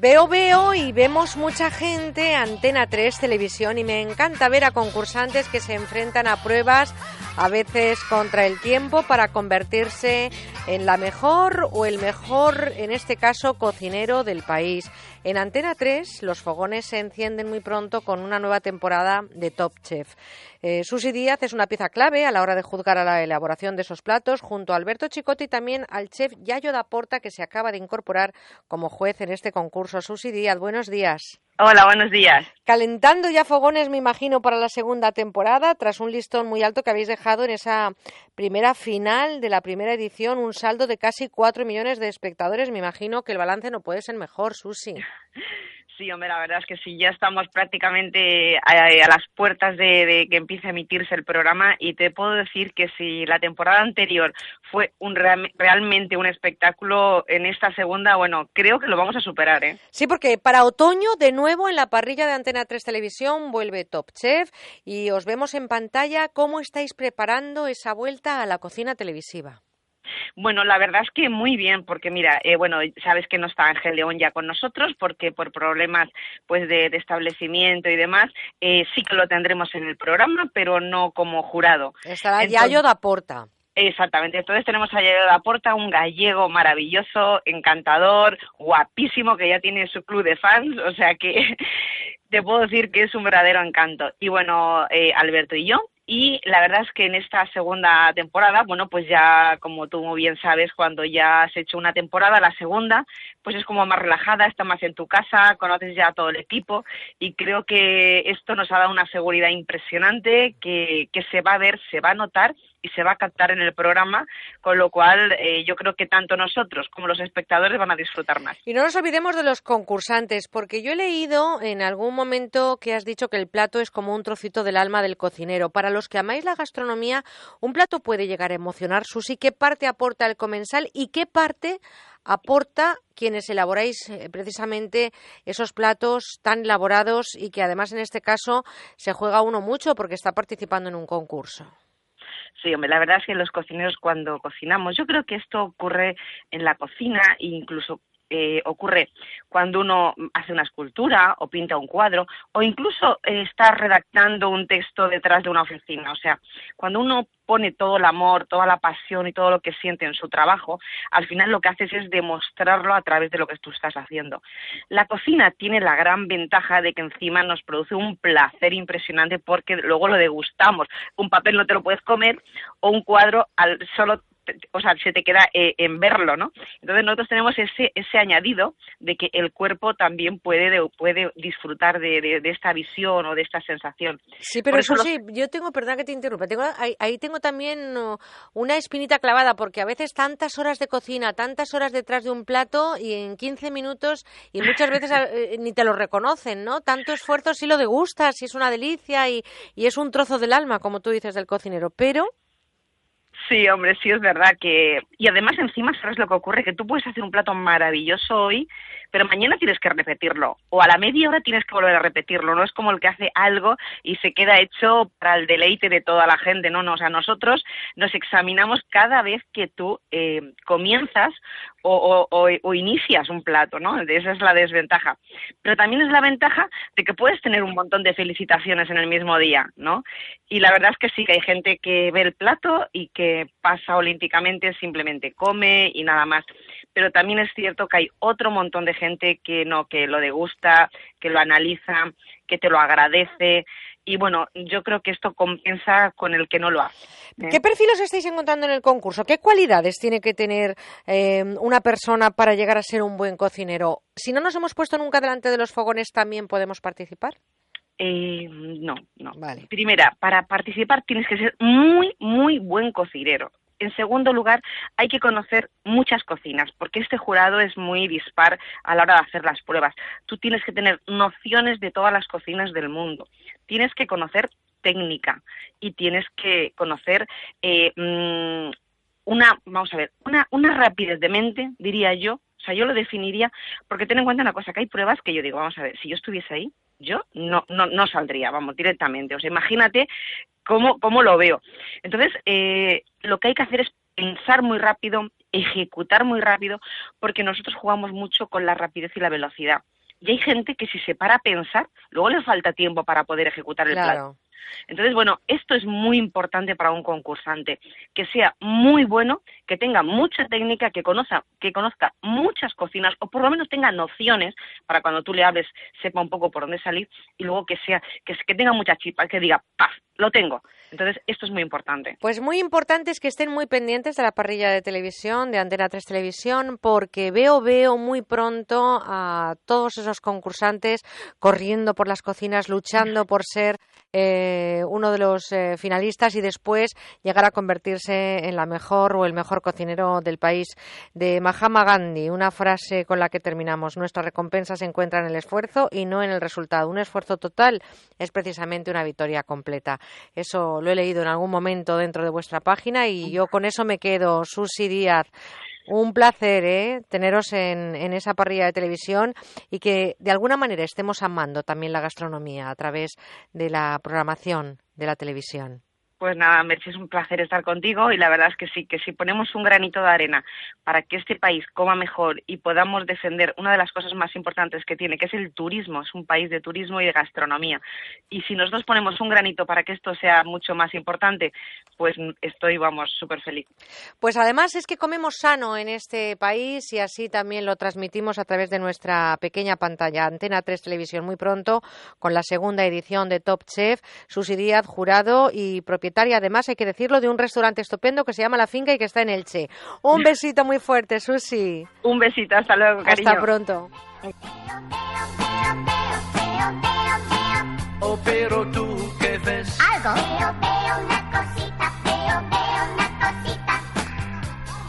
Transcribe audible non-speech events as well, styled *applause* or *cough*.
Veo, veo y vemos mucha gente, Antena 3 Televisión, y me encanta ver a concursantes que se enfrentan a pruebas, a veces contra el tiempo, para convertirse en la mejor o el mejor, en este caso, cocinero del país. En Antena 3 los fogones se encienden muy pronto con una nueva temporada de Top Chef. Eh, Susi Díaz es una pieza clave a la hora de juzgar a la elaboración de esos platos, junto a Alberto Chicote y también al chef Yayo Porta, que se acaba de incorporar como juez en este concurso. Susi Díaz, buenos días. Hola, buenos días. Calentando ya fogones, me imagino, para la segunda temporada, tras un listón muy alto que habéis dejado en esa primera final de la primera edición, un saldo de casi cuatro millones de espectadores. Me imagino que el balance no puede ser mejor, Susi. *laughs* Sí, hombre, la verdad es que sí, ya estamos prácticamente a, las puertas de, que empiece a emitirse el programa y te puedo decir que si la temporada anterior fue un realmente un espectáculo, en esta segunda, bueno, creo que lo vamos a superar, ¿eh? Sí, porque para otoño, de nuevo, en la parrilla de Antena 3 Televisión vuelve Top Chef y os vemos en pantalla cómo estáis preparando esa vuelta a la cocina televisiva. Bueno, la verdad es que muy bien, porque mira, eh, bueno, sabes que no está Ángel León ya con nosotros, porque por problemas pues de, establecimiento y demás, eh, sí que lo tendremos en el programa, pero no como jurado. Estará Yayo da Porta. Exactamente, entonces tenemos a Yayo da Porta, un gallego maravilloso, encantador, guapísimo, que ya tiene su club de fans, o sea que *laughs* te puedo decir que es un verdadero encanto. Y bueno, eh, Alberto y yo y la verdad es que en esta segunda temporada, bueno, pues ya como tú muy bien sabes, cuando ya has hecho una temporada, la segunda, pues es como más relajada, está más en tu casa, conoces ya todo el equipo y creo que esto nos ha dado una seguridad impresionante que, que se va a ver, se va a notar y se va a captar en el programa, con lo cual eh, yo creo que tanto nosotros como los espectadores van a disfrutar más. Y no nos olvidemos de los concursantes, porque yo he leído en algún momento que has dicho que el plato es como un trocito del alma del cocinero. Para los que amáis la gastronomía, un plato puede llegar a emocionar. Susi, ¿qué parte aporta el comensal y qué parte aporta quienes elaboráis eh, precisamente esos platos tan elaborados y que además en este caso se juega uno mucho porque está participando en un concurso? Sí, hombre, la verdad es que los cocineros cuando cocinamos, yo creo que esto ocurre en la cocina e incluso eh, ocurre cuando uno hace una escultura o pinta un cuadro o incluso eh, está redactando un texto detrás de una oficina. O sea, cuando uno pone todo el amor, toda la pasión y todo lo que siente en su trabajo, al final lo que haces es demostrarlo a través de lo que tú estás haciendo. La cocina tiene la gran ventaja de que encima nos produce un placer impresionante porque luego lo degustamos. Un papel no te lo puedes comer o un cuadro al solo o sea, se te queda eh, en verlo, ¿no? Entonces nosotros tenemos ese, ese añadido de que el cuerpo también puede, puede disfrutar de, esta visión o de esta sensación. Sí, pero eso sí, yo tengo, perdón que te interrumpa, tengo, ahí, tengo también una espinita clavada, porque a veces tantas horas de cocina, tantas horas detrás de un plato y en 15 minutos, y muchas veces *laughs* eh, ni te lo reconocen, ¿no? Tanto esfuerzo si lo degustas, y es una delicia y, y es un trozo del alma, como tú dices, del cocinero, pero Sí, hombre, sí es verdad que... Y además encima, ¿sabes lo que ocurre? Que tú puedes hacer un plato maravilloso hoy, pero mañana tienes que repetirlo. O a la media hora tienes que volver a repetirlo. No es como el que hace algo y se queda hecho para el deleite de toda la gente. No, no. O sea, nosotros nos examinamos cada vez que tú eh, comienzas o, o, inicias un plato, ¿no? Esa es la desventaja. Pero también es la ventaja de que puedes tener un montón de felicitaciones en el mismo día, ¿no? Y la verdad es que sí, que hay gente que ve el plato y que pasa olímpicamente, simplemente come y nada más. Pero también es cierto que hay otro montón de gente que no, que lo degusta, que lo analiza, que te lo agradece y bueno, yo creo que esto compensa con el que no lo hace. ¿eh? ¿Qué perfiles estáis encontrando en el concurso? ¿Qué cualidades tiene que tener eh, una persona para llegar a ser un buen cocinero? Si no nos hemos puesto nunca delante de los fogones, ¿también podemos participar? Eh, no, no. Vale. Primera, para participar tienes que ser muy, muy buen cocinero. En segundo lugar, hay que conocer muchas cocinas, porque este jurado es muy dispar a la hora de hacer las pruebas. Tú tienes que tener nociones de todas las cocinas del mundo. Tienes que conocer técnica y tienes que conocer eh, mm, una, vamos a ver, una, una rapidez de mente, diría yo. O sea, yo lo definiría, porque ten en cuenta una cosa, que hay pruebas que yo digo, vamos a ver, si yo estuviese ahí, yo no, no, no saldría, vamos, directamente. O sea, imagínate cómo, cómo lo veo. Entonces, eh, lo que hay que hacer es pensar muy rápido, ejecutar muy rápido, porque nosotros jugamos mucho con la rapidez y la velocidad. Y hay gente que si se para a pensar, luego le falta tiempo para poder ejecutar el plato. Entonces, bueno, esto es muy importante para un concursante, que sea muy bueno, que tenga mucha técnica, que conozca, que conozca muchas cocinas o por lo menos tenga nociones para cuando tú le hables sepa un poco por dónde salir y luego que sea que, tenga mucha chispa, que diga, ¡paf! Lo tengo. Entonces, esto es muy importante. Pues muy importante es que estén muy pendientes de la parrilla de televisión, de Antena 3 Televisión, porque veo, veo muy pronto a todos esos concursantes corriendo por las cocinas, luchando por ser eh, uno de los eh, finalistas y después llegar a convertirse en la mejor o el mejor cocinero del país. De Mahatma Gandhi, una frase con la que terminamos. Nuestra recompensa se encuentra en el esfuerzo y no en el resultado. Un esfuerzo total es precisamente una victoria completa. Eso lo he leído en algún momento dentro de vuestra página y yo con eso me quedo. Susi Díaz, un placer ¿eh? teneros en, en, esa parrilla de televisión y que de alguna manera estemos amando también la gastronomía a través de la programación de la televisión. Pues nada, Merche, es un placer estar contigo y la verdad es que sí, que si ponemos un granito de arena para que este país coma mejor y podamos defender una de las cosas más importantes que tiene, que es el turismo, es un país de turismo y de gastronomía. Y si nosotros ponemos un granito para que esto sea mucho más importante, pues estoy, vamos, súper feliz. Pues además es que comemos sano en este país y así también lo transmitimos a través de nuestra pequeña pantalla. Antena 3 Televisión muy pronto con la segunda edición de Top Chef, Susi jurado y propietario propietaria, además, hay que decirlo, de un restaurante estupendo que se llama La Finca y que está en Elche. Un besito muy fuerte, Susi. Un besito, hasta luego, cariño. Hasta pronto.